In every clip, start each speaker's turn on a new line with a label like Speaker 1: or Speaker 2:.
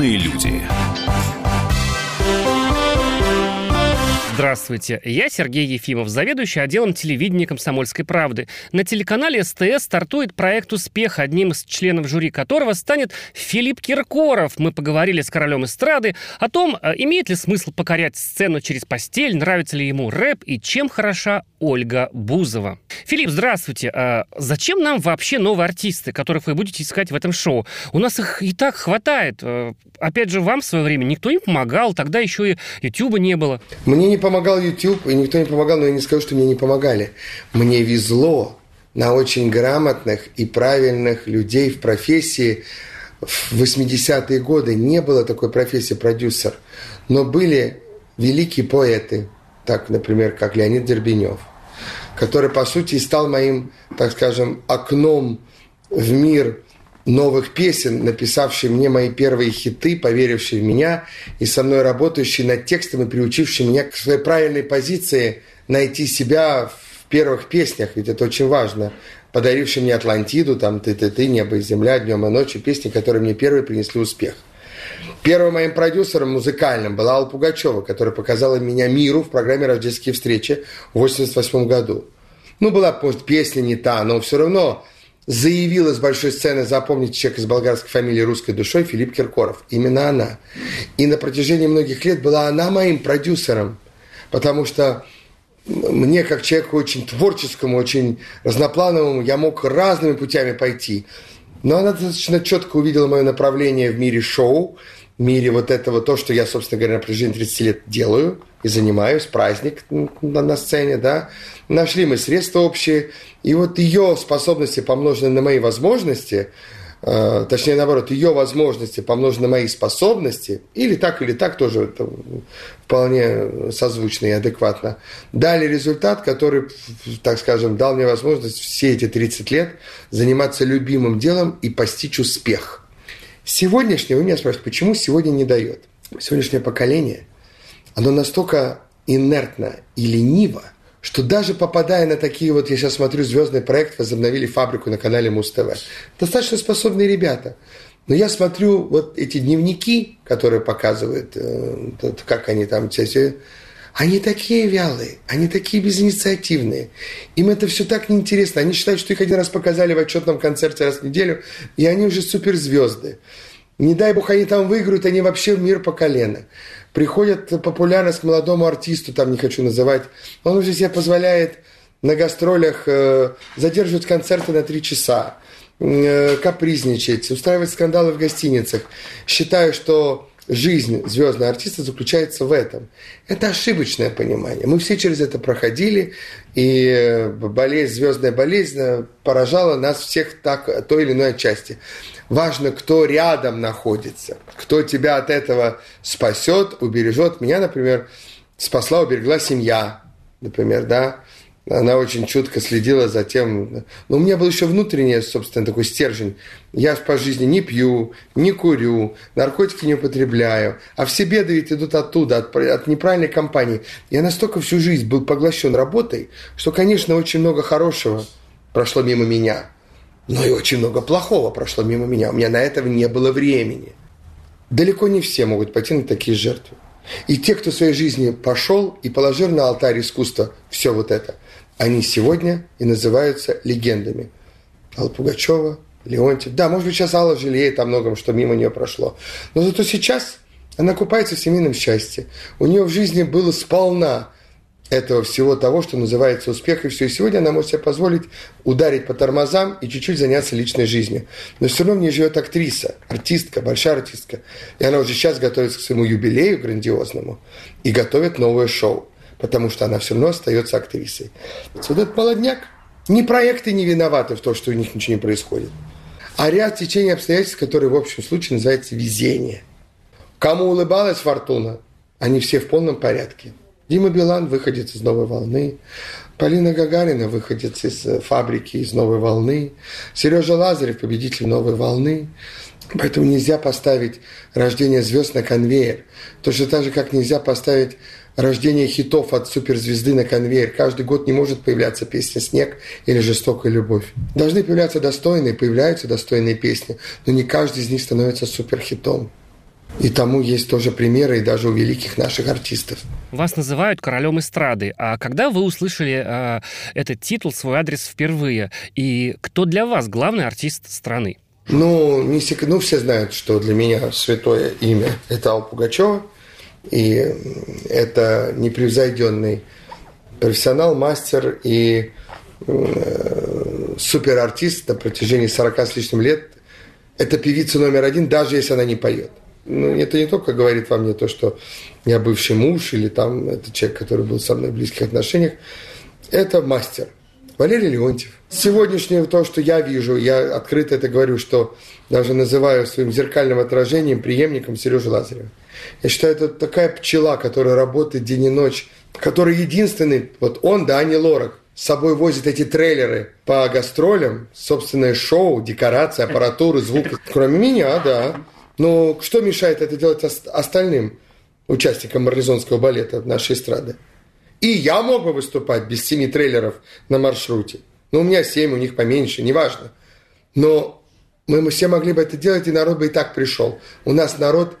Speaker 1: Умные люди.
Speaker 2: Здравствуйте, я Сергей Ефимов, заведующий отделом телевидения «Комсомольской правды». На телеканале СТС стартует проект «Успех», одним из членов жюри которого станет Филипп Киркоров. Мы поговорили с королем эстрады о том, э, имеет ли смысл покорять сцену через постель, нравится ли ему рэп и чем хороша Ольга Бузова. Филипп, здравствуйте. А зачем нам вообще новые артисты, которых вы будете искать в этом шоу? У нас их и так хватает. Э, опять же, вам в свое время никто не помогал, тогда еще и Ютуба не было.
Speaker 3: Мне не помогал YouTube, и никто не помогал, но я не скажу, что мне не помогали. Мне везло на очень грамотных и правильных людей в профессии. В 80-е годы не было такой профессии продюсер, но были великие поэты, так, например, как Леонид Дербенев, который, по сути, стал моим, так скажем, окном в мир новых песен, написавший мне мои первые хиты, поверивший в меня и со мной работающий над текстом и приучивший меня к своей правильной позиции найти себя в первых песнях, ведь это очень важно, подаривший мне Атлантиду, там «Ты-ты-ты», «Небо и земля», «Днем и ночью», песни, которые мне первые принесли успех. Первым моим продюсером музыкальным была Алла Пугачева, которая показала меня миру в программе «Рождественские встречи» в 1988 году. Ну, была, может, песня не та, но все равно заявила с большой сцены запомнить человека с болгарской фамилией русской душой Филипп Киркоров. Именно она. И на протяжении многих лет была она моим продюсером, потому что мне, как человеку очень творческому, очень разноплановому, я мог разными путями пойти. Но она достаточно четко увидела мое направление в мире шоу, мире вот этого, то, что я, собственно говоря, на протяжении 30 лет делаю и занимаюсь, праздник на, на сцене, да. Нашли мы средства общие, и вот ее способности, помноженные на мои возможности, э, точнее, наоборот, ее возможности, помноженные на мои способности, или так, или так, тоже это вполне созвучно и адекватно, дали результат, который, так скажем, дал мне возможность все эти 30 лет заниматься любимым делом и постичь успех. Сегодняшнее, вы меня спрашиваете, почему сегодня не дает? Сегодняшнее поколение, оно настолько инертно и лениво – что даже попадая на такие вот, я сейчас смотрю, звездный проект, возобновили фабрику на канале Муз-ТВ. Достаточно способные ребята. Но я смотрю вот эти дневники, которые показывают, э, как они там, они такие вялые, они такие безинициативные. Им это все так неинтересно. Они считают, что их один раз показали в отчетном концерте раз в неделю, и они уже суперзвезды. Не дай бог они там выиграют, они вообще мир по колено приходят популярность к молодому артисту, там не хочу называть, он уже себе позволяет на гастролях э, задерживать концерты на три часа, э, капризничать, устраивать скандалы в гостиницах. Считаю, что жизнь звездного артиста заключается в этом. Это ошибочное понимание. Мы все через это проходили, и э, болезнь, звездная болезнь э, поражала нас всех так, той или иной части. Важно, кто рядом находится, кто тебя от этого спасет, убережет. Меня, например, спасла, уберегла семья, например, да. Она очень чутко следила за тем. Но у меня был еще внутренний, собственно, такой стержень. Я по жизни не пью, не курю, наркотики не употребляю. А все беды ведь идут оттуда, от, от неправильной компании. Я настолько всю жизнь был поглощен работой, что, конечно, очень много хорошего прошло мимо меня – но и очень много плохого прошло мимо меня. У меня на это не было времени. Далеко не все могут пойти на такие жертвы. И те, кто в своей жизни пошел и положил на алтарь искусства все вот это, они сегодня и называются легендами. Алла Пугачева, Леонтьев. Да, может быть, сейчас Алла жалеет о многом, что мимо нее прошло. Но зато сейчас она купается в семейном счастье. У нее в жизни было сполна этого всего того, что называется успех, и все. И сегодня она может себе позволить ударить по тормозам и чуть-чуть заняться личной жизнью. Но все равно в ней живет актриса, артистка, большая артистка. И она уже сейчас готовится к своему юбилею грандиозному и готовит новое шоу, потому что она все равно остается актрисой. Вот этот молодняк, ни проекты не виноваты в том, что у них ничего не происходит, а ряд течений обстоятельств, которые в общем случае называется везение. Кому улыбалась фортуна, они все в полном порядке. Дима Билан выходит из «Новой волны», Полина Гагарина выходит из э, фабрики из «Новой волны», Сережа Лазарев – победитель «Новой волны». Поэтому нельзя поставить рождение звезд на конвейер. Точно так же, как нельзя поставить рождение хитов от суперзвезды на конвейер. Каждый год не может появляться песня «Снег» или «Жестокая любовь». Должны появляться достойные, появляются достойные песни, но не каждый из них становится суперхитом. И тому есть тоже примеры, и даже у великих наших артистов.
Speaker 2: Вас называют королем эстрады. А когда вы услышали э, этот титул, свой адрес впервые? И кто для вас главный артист страны?
Speaker 3: Ну, не сек... ну, все знают, что для меня святое имя – это Алла Пугачева. И это непревзойденный профессионал, мастер и э, суперартист на протяжении 40 с лишним лет. Это певица номер один, даже если она не поет. Ну, это не только говорит во мне то, что я бывший муж или там это человек, который был со мной в близких отношениях. Это мастер. Валерий Леонтьев. Сегодняшнее то, что я вижу, я открыто это говорю, что даже называю своим зеркальным отражением преемником Сережи Лазарева. Я считаю, это такая пчела, которая работает день и ночь, который единственный, вот он, да, не Лорак, с собой возит эти трейлеры по гастролям, собственное шоу, декорации, аппаратуры, звук. Кроме меня, да. Но что мешает это делать остальным участникам марлезонского балета нашей эстрады? И я мог бы выступать без семи трейлеров на маршруте. Но у меня семь, у них поменьше, неважно. Но мы все могли бы это делать, и народ бы и так пришел. У нас народ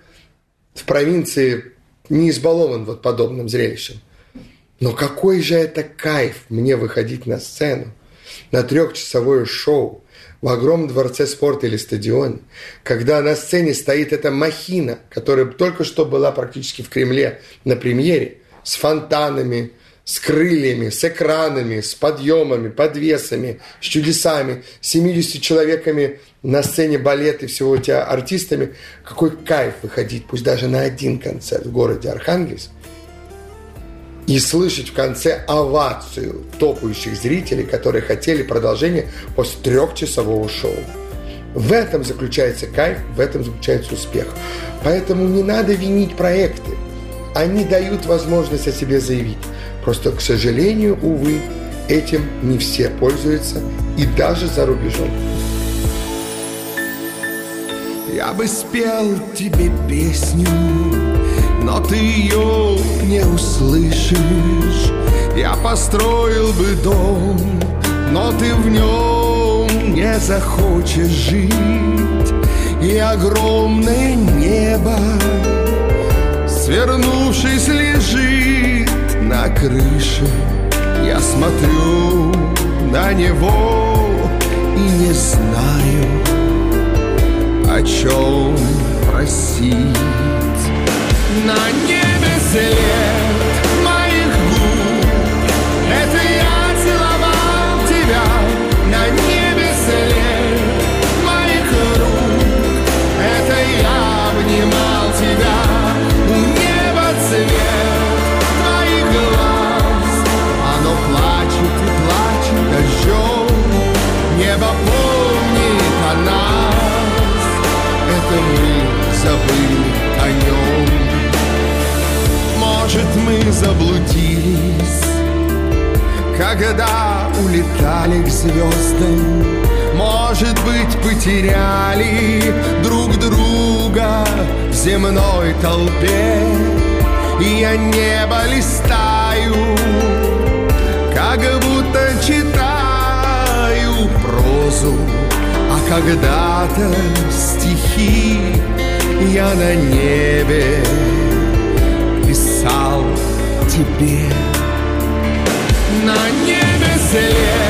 Speaker 3: в провинции не избалован вот подобным зрелищем. Но какой же это кайф мне выходить на сцену, на трехчасовое шоу, в огромном дворце спорта или стадионе, когда на сцене стоит эта махина, которая только что была практически в Кремле на премьере, с фонтанами, с крыльями, с экранами, с подъемами, подвесами, с чудесами, 70 человеками на сцене балета и всего тебя артистами. Какой кайф выходить, пусть даже на один концерт в городе Архангельск, и слышать в конце овацию топающих зрителей, которые хотели продолжение после трехчасового шоу. В этом заключается кайф, в этом заключается успех. Поэтому не надо винить проекты. Они дают возможность о себе заявить. Просто, к сожалению, увы, этим не все пользуются и даже за рубежом.
Speaker 1: Я бы спел тебе песню но ты ее не услышишь. Я построил бы дом, но ты в нем не захочешь жить. И огромное небо, свернувшись, лежит на крыше. Я смотрю на него и не знаю, о чем просить на небе след моих губ Это Это мы забыли о нем может, мы заблудились, когда улетали к звездам. Может быть, потеряли друг друга в земной толпе. И я небо листаю, как будто читаю прозу, когда-то стихи я на небе написал тебе. На небе след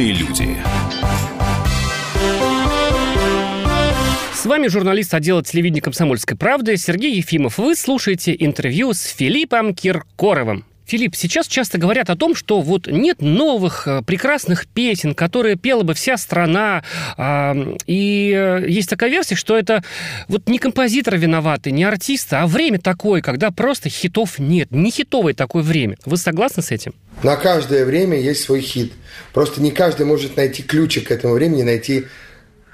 Speaker 4: Культурные люди.
Speaker 2: С вами журналист отдела телевидения «Комсомольской правды» Сергей Ефимов. Вы слушаете интервью с Филиппом Киркоровым. Филипп, сейчас часто говорят о том, что вот нет новых э, прекрасных песен, которые пела бы вся страна. Э, и э, есть такая версия, что это вот не композитор виноваты, не артиста, а время такое, когда просто хитов нет. Не хитовое такое время. Вы согласны с этим?
Speaker 3: На каждое время есть свой хит. Просто не каждый может найти ключик к этому времени, найти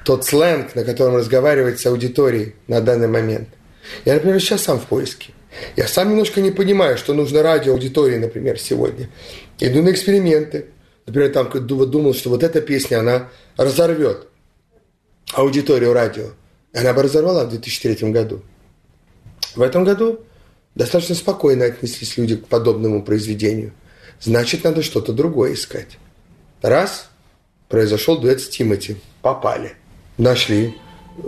Speaker 3: тот сленг, на котором разговаривать с аудиторией на данный момент. Я, например, сейчас сам в поиске. Я сам немножко не понимаю, что нужно радио аудитории, например, сегодня. Иду на эксперименты. Например, там думал, что вот эта песня, она разорвет аудиторию радио. Она бы разорвала в 2003 году. В этом году достаточно спокойно отнеслись люди к подобному произведению. Значит, надо что-то другое искать. Раз, произошел дуэт с Тимати. Попали. Нашли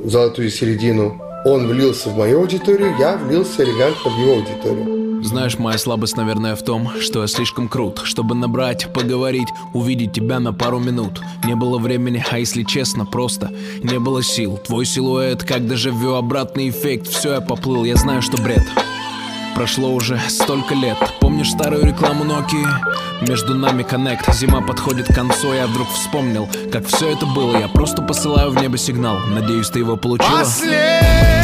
Speaker 3: золотую середину он влился в мою аудиторию, я влился элегантно в его аудиторию.
Speaker 5: Знаешь, моя слабость, наверное, в том, что я слишком крут Чтобы набрать, поговорить, увидеть тебя на пару минут. Не было времени, а если честно, просто не было сил. Твой силуэт, как дежавю, обратный эффект. Все, я поплыл, я знаю, что бред. Прошло уже столько лет Помнишь старую рекламу Nokia? Между нами коннект Зима подходит к концу Я вдруг вспомнил, как все это было. Я просто посылаю в небо сигнал. Надеюсь, ты его получила.
Speaker 1: Последняя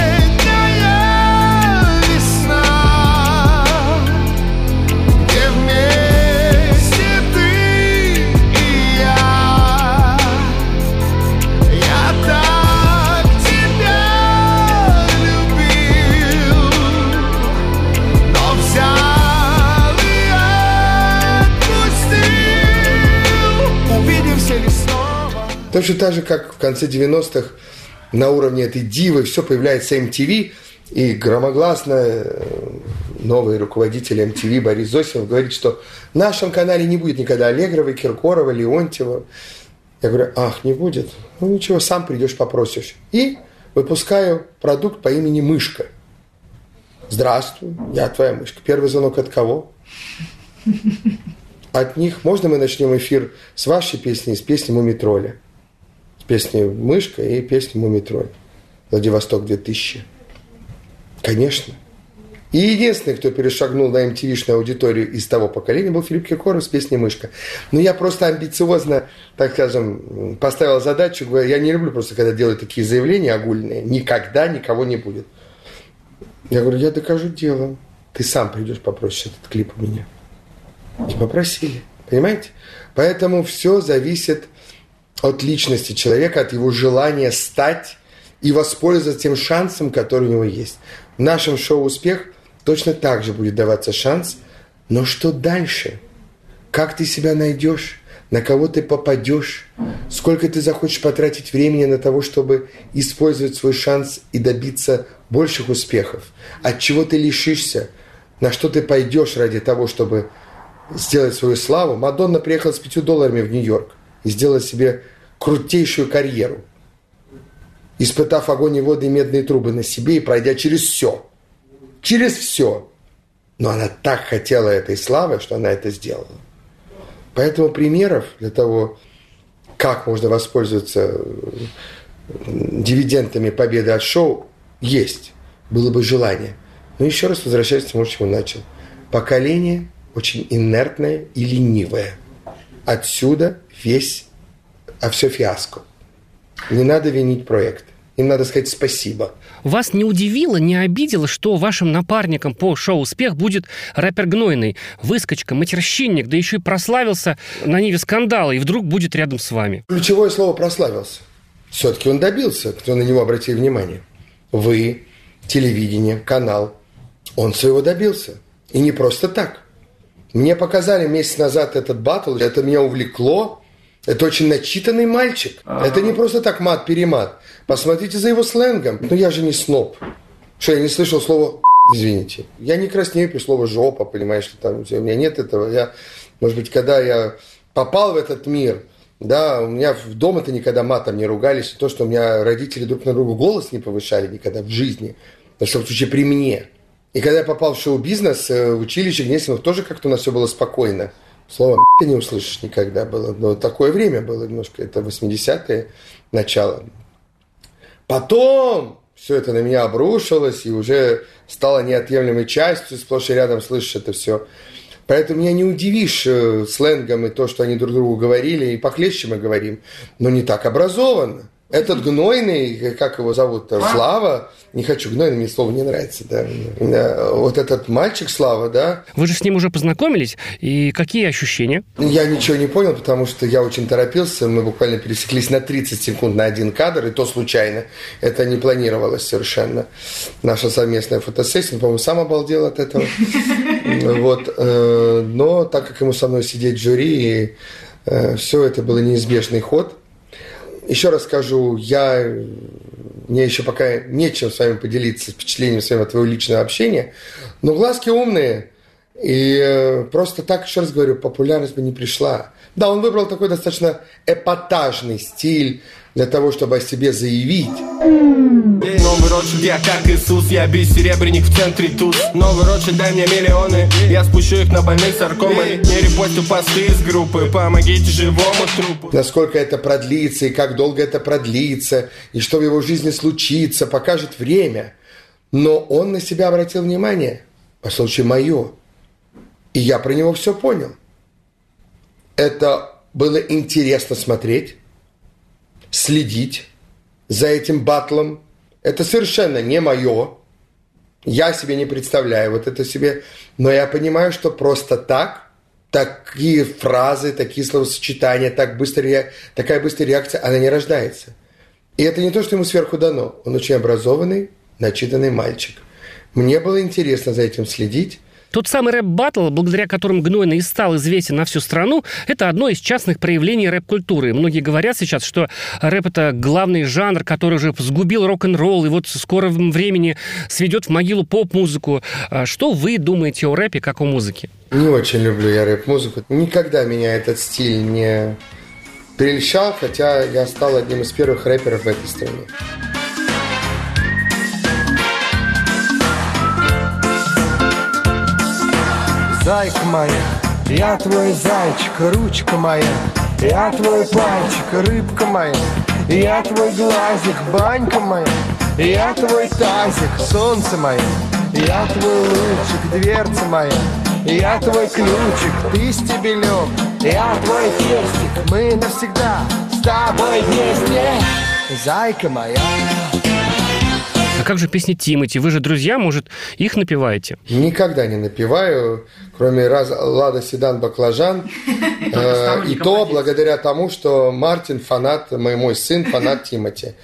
Speaker 3: Точно так же, как в конце 90-х на уровне этой дивы все появляется MTV, и громогласно э, новый руководитель MTV Борис Зосимов говорит, что в нашем канале не будет никогда Аллегрова, Киркорова, Леонтьева. Я говорю, ах, не будет? Ну ничего, сам придешь, попросишь. И выпускаю продукт по имени Мышка. Здравствуй, я твоя мышка. Первый звонок от кого? От них. Можно мы начнем эфир с вашей песни, с песни Мумитроля? Песни Мышка и песни Мумитроль. Владивосток 2000. Конечно. И единственный, кто перешагнул на MTV-шную аудиторию из того поколения, был Филипп Киркоров с песней «Мышка». Но я просто амбициозно, так скажем, поставил задачу. говорю, Я не люблю просто, когда делают такие заявления огульные. Никогда никого не будет. Я говорю, я докажу делом. Ты сам придешь попросишь этот клип у меня. И попросили. Понимаете? Поэтому все зависит от личности человека, от его желания стать и воспользоваться тем шансом, который у него есть. В нашем шоу «Успех» точно так же будет даваться шанс, но что дальше? Как ты себя найдешь? На кого ты попадешь? Сколько ты захочешь потратить времени на того, чтобы использовать свой шанс и добиться больших успехов? От чего ты лишишься? На что ты пойдешь ради того, чтобы сделать свою славу? Мадонна приехала с пятью долларами в Нью-Йорк и сделала себе крутейшую карьеру, испытав огонь и воды и медные трубы на себе и пройдя через все. Через все. Но она так хотела этой славы, что она это сделала. Поэтому примеров для того, как можно воспользоваться дивидендами победы от шоу, есть. Было бы желание. Но еще раз возвращаясь к тому, с чего начал. Поколение очень инертное и ленивое. Отсюда весь а все фиаско. Не надо винить проект. Им надо сказать спасибо.
Speaker 2: Вас не удивило, не обидело, что вашим напарником по шоу «Успех» будет рэпер Гнойный, выскочка, матерщинник, да еще и прославился на ниве скандала, и вдруг будет рядом с вами?
Speaker 3: Ключевое слово «прославился». Все-таки он добился, кто на него обратил внимание. Вы, телевидение, канал. Он своего добился. И не просто так. Мне показали месяц назад этот батл, это меня увлекло, это очень начитанный мальчик. А-а-а. Это не просто так мат-перемат. Посмотрите за его сленгом. Но я же не сноб. Что, я не слышал слово извините. Я не краснею при слово жопа, понимаешь, что там у меня нет этого. Я, может быть, когда я попал в этот мир, да, у меня в дома-то никогда матом не ругались, то, что у меня родители друг на друга голос не повышали никогда в жизни, во всяком случае при мне. И когда я попал в шоу-бизнес, э, в училище Гнесинов тоже как-то у нас все было спокойно. Слово ты не услышишь никогда было. Но такое время было немножко, это 80-е начало. Потом все это на меня обрушилось и уже стало неотъемлемой частью, сплошь и рядом слышишь это все. Поэтому меня не удивишь э, сленгом и то, что они друг другу говорили, и похлеще мы говорим, но не так образованно. Этот гнойный, как его зовут, Слава, не хочу, гнойный мне слово не нравится, да. Вот этот мальчик Слава, да.
Speaker 2: Вы же с ним уже познакомились, и какие ощущения?
Speaker 3: Я ничего не понял, потому что я очень торопился, мы буквально пересеклись на 30 секунд на один кадр, и то случайно. Это не планировалось совершенно. Наша совместная фотосессия, по-моему, сам обалдел от этого. Вот. Э, но так как ему со мной сидеть в жюри, э, все это было неизбежный ход – еще раз скажу, я, мне еще пока нечем с вами поделиться впечатлением своим от твоего личного общения, но глазки умные, и э, просто так, еще раз говорю, популярность бы не пришла. Да, он выбрал такой достаточно эпатажный стиль для того, чтобы о себе заявить.
Speaker 1: Новый Ротшильд, я как Иисус, я бессеребренник в центре туз Новый Ротшильд, дай мне миллионы, я спущу их на больных саркомой Не репостю посты из группы, помогите живому трупу
Speaker 3: Насколько это продлится и как долго это продлится, и что в его жизни случится, покажет время. Но он на себя обратил внимание, по случаю мое. И я про него все понял. Это было интересно смотреть, следить за этим батлом. Это совершенно не мое. Я себе не представляю вот это себе. Но я понимаю, что просто так, такие фразы, такие словосочетания, так быстрая, такая быстрая реакция, она не рождается. И это не то, что ему сверху дано. Он очень образованный, начитанный мальчик. Мне было интересно за этим следить.
Speaker 2: Тот самый рэп-баттл, благодаря которому Гнойный стал известен на всю страну, это одно из частных проявлений рэп-культуры. Многие говорят сейчас, что рэп — это главный жанр, который уже сгубил рок-н-ролл и вот в скором времени сведет в могилу поп-музыку. А что вы думаете о рэпе как о музыке?
Speaker 3: Не очень люблю я рэп-музыку. Никогда меня этот стиль не прельщал, хотя я стал одним из первых рэперов в этой стране.
Speaker 1: Зайка моя, я твой зайчик, ручка моя. Я твой пальчик, рыбка моя. Я твой глазик, банька моя. Я твой тазик, солнце мое. Я твой лучик, дверца моя. Я твой ключик, ты стебелек. Я твой херстик, мы навсегда с тобой вместе. Зайка моя
Speaker 2: а как же песни Тимати? Вы же друзья, может, их напеваете?
Speaker 3: Никогда не напеваю, кроме раз Лада Седан Баклажан. Э, и то благодаря тому, что Мартин фанат, мой, мой сын фанат Тимати.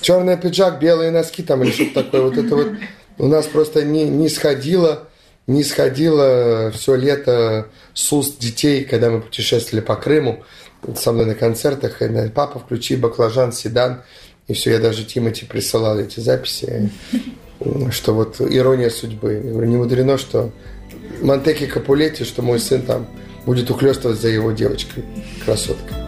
Speaker 3: Черный пиджак, белые носки там или что-то такое. Вот это вот у нас просто не, не сходило не сходило все лето с уст детей, когда мы путешествовали по Крыму со мной на концертах. И, Папа, включи баклажан, седан. И все, я даже Тимати присылал эти записи, что вот ирония судьбы. Я говорю, не мудрено, что Монтеки Капулетти, что мой сын там будет ухлестывать за его девочкой, красоткой.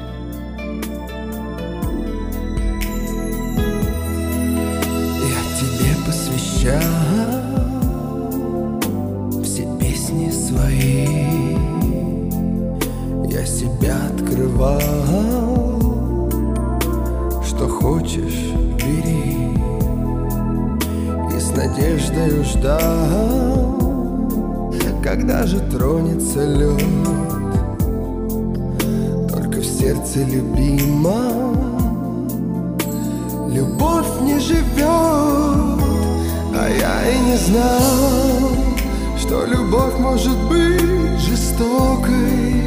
Speaker 1: Надеждой ждал Когда же тронется лед? Только в сердце любимом Любовь не живет А я и не знал Что любовь может быть жестокой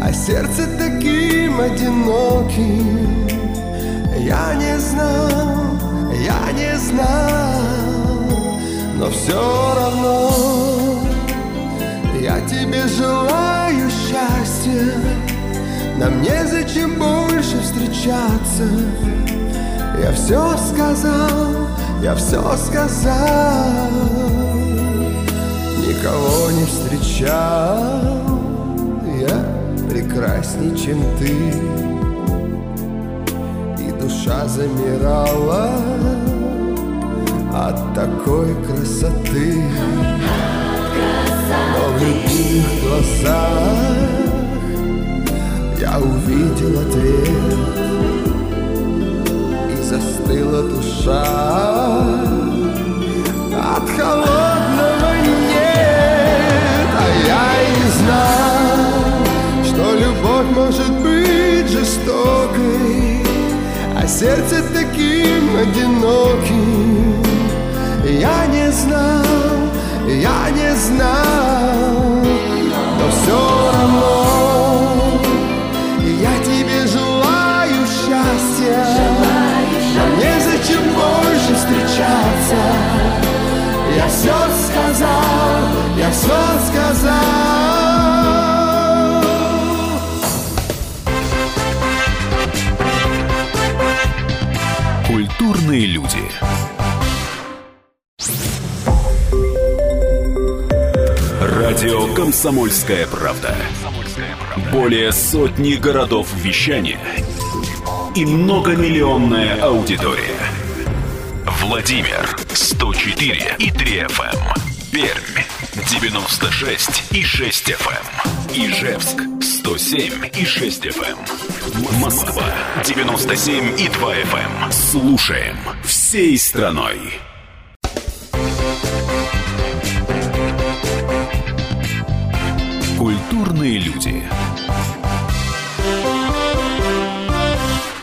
Speaker 1: а сердце таким одиноким. Я не знал, я не знал, но все равно я тебе желаю счастья. Нам незачем больше встречаться. Я все сказал, я все сказал. никого не встречал Я прекрасней, чем ты И душа замирала От такой красоты. Но в любимых глазах Я увидел ответ. И застыла душа От холодного нет А я и не знал Что любовь может быть жестокой А сердце таким одиноким Я не знал, я не знал Но все равно Я тебе желаю счастья. Нам незачем больше встречаться? Я все сказал, я все сказал.
Speaker 4: Культурные люди. Радио «Комсомольская правда». Более сотни городов вещания и многомиллионная аудитория. Владимир 104 и 3 FM. Пермь 96 и 6 FM. Ижевск 107 и 6 FM. Москва 97 и 2 FM. Слушаем всей страной. Культурные люди.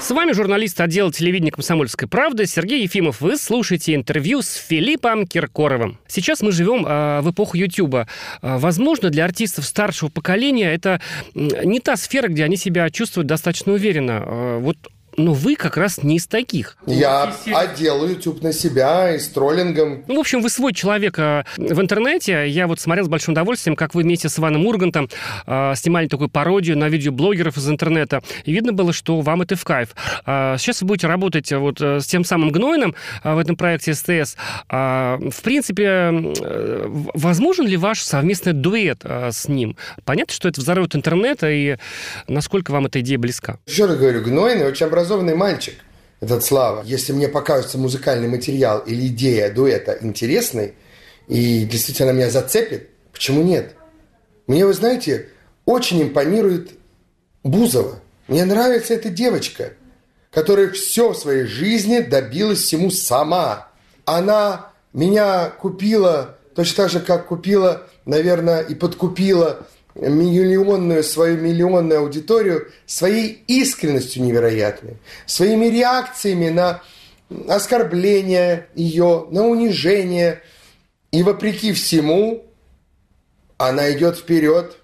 Speaker 2: С вами журналист отдела телевидения «Комсомольской правды» Сергей Ефимов. Вы слушаете интервью с Филиппом Киркоровым. Сейчас мы живем э, в эпоху Ютуба. Э, возможно, для артистов старшего поколения это не та сфера, где они себя чувствуют достаточно уверенно. Э, вот но вы как раз не из таких.
Speaker 3: Я одел YouTube на себя и с троллингом.
Speaker 2: Ну, в общем, вы свой человек э, в интернете. Я вот смотрел с большим удовольствием, как вы вместе с Иваном Ургантом э, снимали такую пародию на видеоблогеров из интернета. И видно было, что вам это в кайф. Э, сейчас вы будете работать э, вот э, с тем самым Гнойным э, в этом проекте СТС. Э, в принципе, э, возможен ли ваш совместный дуэт э, с ним? Понятно, что это взорвет интернета, и насколько вам эта идея близка?
Speaker 3: Еще раз говорю, гнойный, очень образованный мальчик, этот Слава. Если мне покажется музыкальный материал или идея дуэта интересной, и действительно меня зацепит, почему нет? Мне, вы знаете, очень импонирует Бузова. Мне нравится эта девочка, которая все в своей жизни добилась всему сама. Она меня купила точно так же, как купила, наверное, и подкупила миллионную свою миллионную аудиторию своей искренностью невероятной, своими реакциями на оскорбление ее, на унижение. И вопреки всему, она идет вперед,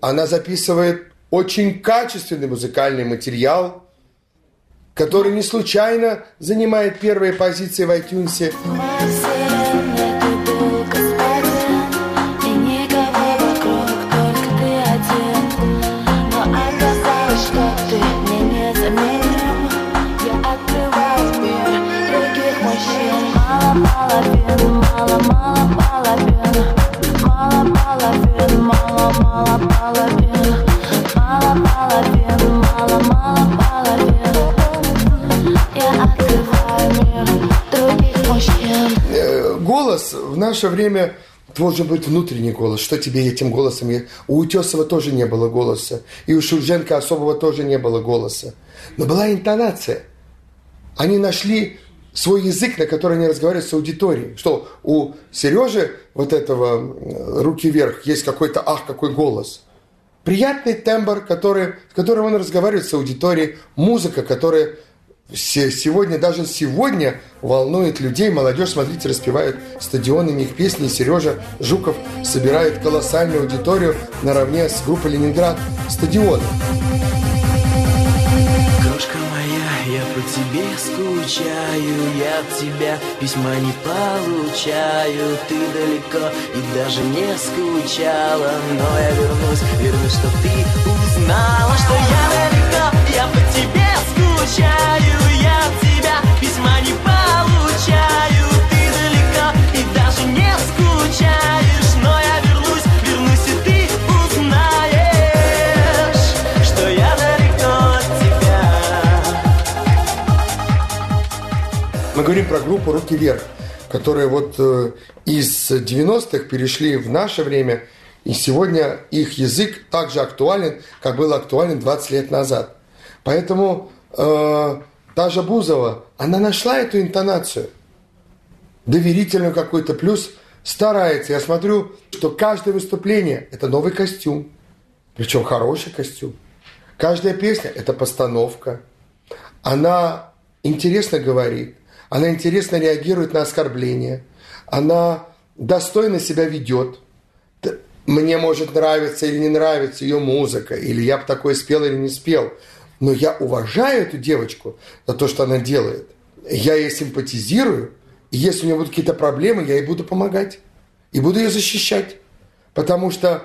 Speaker 3: она записывает очень качественный музыкальный материал, который не случайно занимает первые позиции в iTunes. Голос в наше время должен быть внутренний голос. Что тебе этим голосом? У Утесова тоже не было голоса. И у Шульженко особого тоже не было голоса. Но была интонация. Они нашли свой язык, на который они разговаривают с аудиторией. Что у Сережи вот этого э, руки вверх есть какой-то ах, какой голос. Приятный тембр, который, с которым он разговаривает с аудиторией. Музыка, которая се- сегодня, даже сегодня волнует людей. Молодежь, смотрите, распевают стадионами их песни. Сережа Жуков собирает колоссальную аудиторию наравне с группой «Ленинград» стадионы.
Speaker 6: Крошка тебе скучаю Я от тебя письма не получаю. Ты далеко и даже не скучала Но я вернусь, вернусь, чтоб ты узнала Что я далеко, я по тебе скучаю Я от тебя письма не получаю. Ты далеко и даже не скучаешь
Speaker 3: Мы говорим про группу «Руки вверх», которые вот э, из 90-х перешли в наше время, и сегодня их язык также актуален, как был актуален 20 лет назад. Поэтому э, же Бузова, она нашла эту интонацию, доверительную какой-то, плюс старается. Я смотрю, что каждое выступление – это новый костюм, причем хороший костюм. Каждая песня – это постановка. Она интересно говорит, она интересно реагирует на оскорбления, она достойно себя ведет. Мне может нравиться или не нравится ее музыка, или я бы такое спел или не спел, но я уважаю эту девочку за то, что она делает. Я ей симпатизирую, и если у нее будут какие-то проблемы, я ей буду помогать и буду ее защищать. Потому что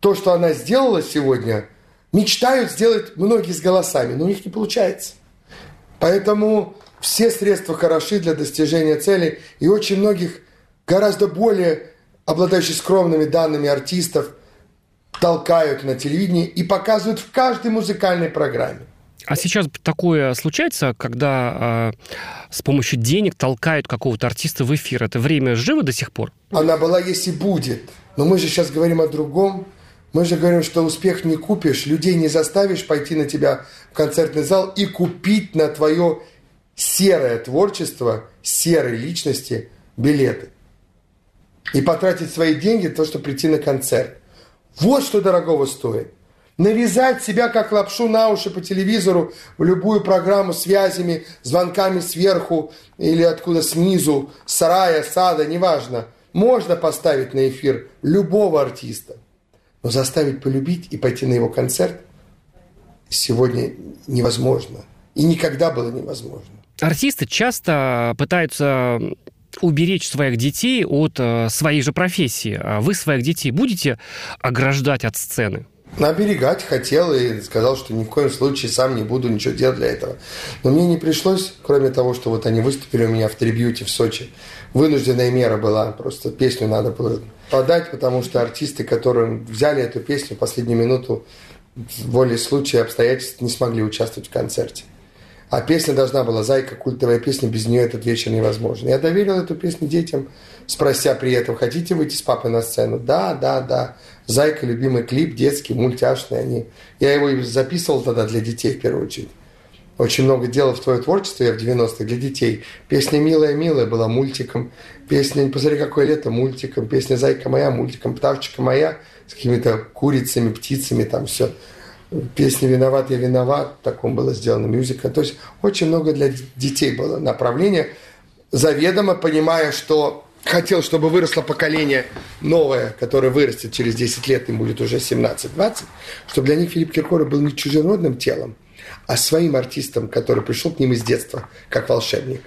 Speaker 3: то, что она сделала сегодня, мечтают сделать многие с голосами, но у них не получается. Поэтому все средства хороши для достижения цели, и очень многих гораздо более обладающих скромными данными артистов толкают на телевидении и показывают в каждой музыкальной программе.
Speaker 2: А сейчас такое случается, когда э, с помощью денег толкают какого-то артиста в эфир. Это время живо до сих пор?
Speaker 3: Она была, если будет. Но мы же сейчас говорим о другом. Мы же говорим, что успех не купишь, людей не заставишь пойти на тебя в концертный зал и купить на твое серое творчество, серой личности билеты. И потратить свои деньги на то, чтобы прийти на концерт. Вот что дорогого стоит. Навязать себя как лапшу на уши по телевизору в любую программу связями, звонками сверху или откуда снизу, сарая, сада, неважно. Можно поставить на эфир любого артиста. Но заставить полюбить и пойти на его концерт сегодня невозможно. И никогда было невозможно.
Speaker 2: Артисты часто пытаются уберечь своих детей от э, своей же профессии. А вы своих детей будете ограждать от сцены?
Speaker 3: Оберегать хотел и сказал, что ни в коем случае сам не буду ничего делать для этого. Но мне не пришлось, кроме того, что вот они выступили у меня в трибьюте в Сочи. Вынужденная мера была, просто песню надо было подать, потому что артисты, которые взяли эту песню в последнюю минуту, в воле случая обстоятельств не смогли участвовать в концерте. А песня должна была, «Зайка», культовая песня, без нее этот вечер невозможно. Я доверил эту песню детям, спрося при этом, хотите выйти с папой на сцену? Да, да, да. «Зайка» – любимый клип, детский, мультяшный. Они... Я его записывал тогда для детей в первую очередь. Очень много делал в твое творчество я в 90-х для детей. Песня «Милая, милая» была мультиком. Песня «Посмотри, какое лето» мультиком. Песня «Зайка моя» мультиком. «Птавчика моя» с какими-то курицами, птицами, там все. Песня «Виноват, я виноват», таком было сделано мюзикл. То есть очень много для детей было направления, заведомо понимая, что хотел, чтобы выросло поколение новое, которое вырастет через 10 лет, им будет уже 17-20, чтобы для них Филипп Киркоров был не чужеродным телом, а своим артистом, который пришел к ним из детства, как волшебник.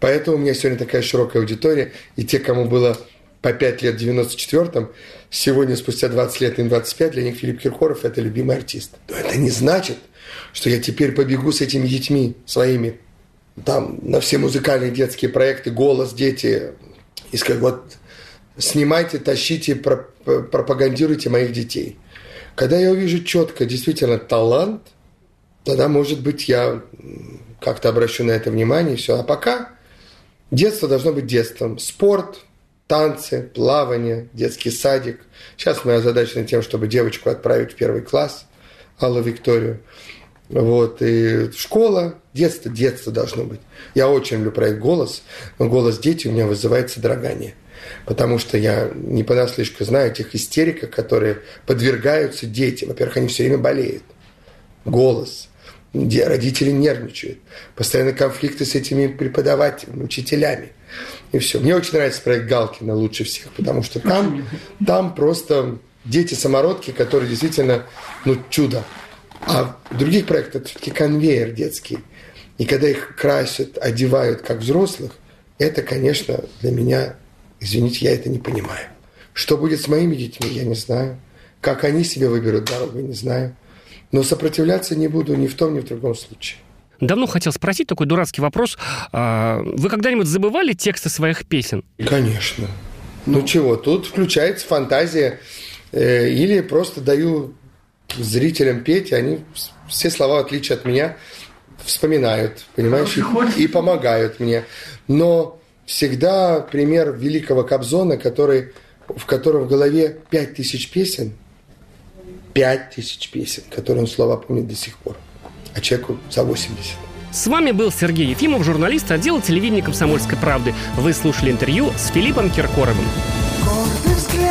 Speaker 3: Поэтому у меня сегодня такая широкая аудитория, и те, кому было по 5 лет в 94-м, сегодня, спустя 20 лет, им 25, для них Филипп Киркоров – это любимый артист. Но это не значит, что я теперь побегу с этими детьми своими там на все музыкальные детские проекты «Голос», «Дети», и скажу, вот снимайте, тащите, пропагандируйте моих детей. Когда я увижу четко действительно талант, тогда, может быть, я как-то обращу на это внимание, и все. А пока детство должно быть детством. Спорт, танцы, плавание, детский садик. Сейчас мы озадачены тем, чтобы девочку отправить в первый класс, Аллу Викторию. Вот, и школа, детство, детство должно быть. Я очень люблю проект «Голос», но «Голос дети» у меня вызывает содрогание. Потому что я не понаслышке знаю тех истериков, которые подвергаются дети. Во-первых, они все время болеют. Голос. Родители нервничают. Постоянно конфликты с этими преподавателями, учителями. И все. Мне очень нравится проект Галкина лучше всех, потому что там, там просто дети-самородки, которые действительно, ну, чудо. А в других проектах это все-таки конвейер детский. И когда их красят, одевают как взрослых, это, конечно, для меня, извините, я это не понимаю. Что будет с моими детьми, я не знаю. Как они себе выберут дорогу, не знаю. Но сопротивляться не буду ни в том, ни в другом случае.
Speaker 2: Давно хотел спросить такой дурацкий вопрос. А, вы когда-нибудь забывали тексты своих песен?
Speaker 3: Конечно. Ну чего, тут включается фантазия. Э, или просто даю зрителям петь, и они все слова, в отличие от меня, вспоминают, понимаешь, и, и помогают мне. Но всегда пример великого Кобзона, который, в котором в голове пять тысяч песен, пять тысяч песен, которые он слова помнит до сих пор, а человеку за 80.
Speaker 2: С вами был Сергей Ефимов, журналист отдела телевидения «Комсомольской правды». Вы слушали интервью с Филиппом Киркоровым.
Speaker 1: Гордый взгляд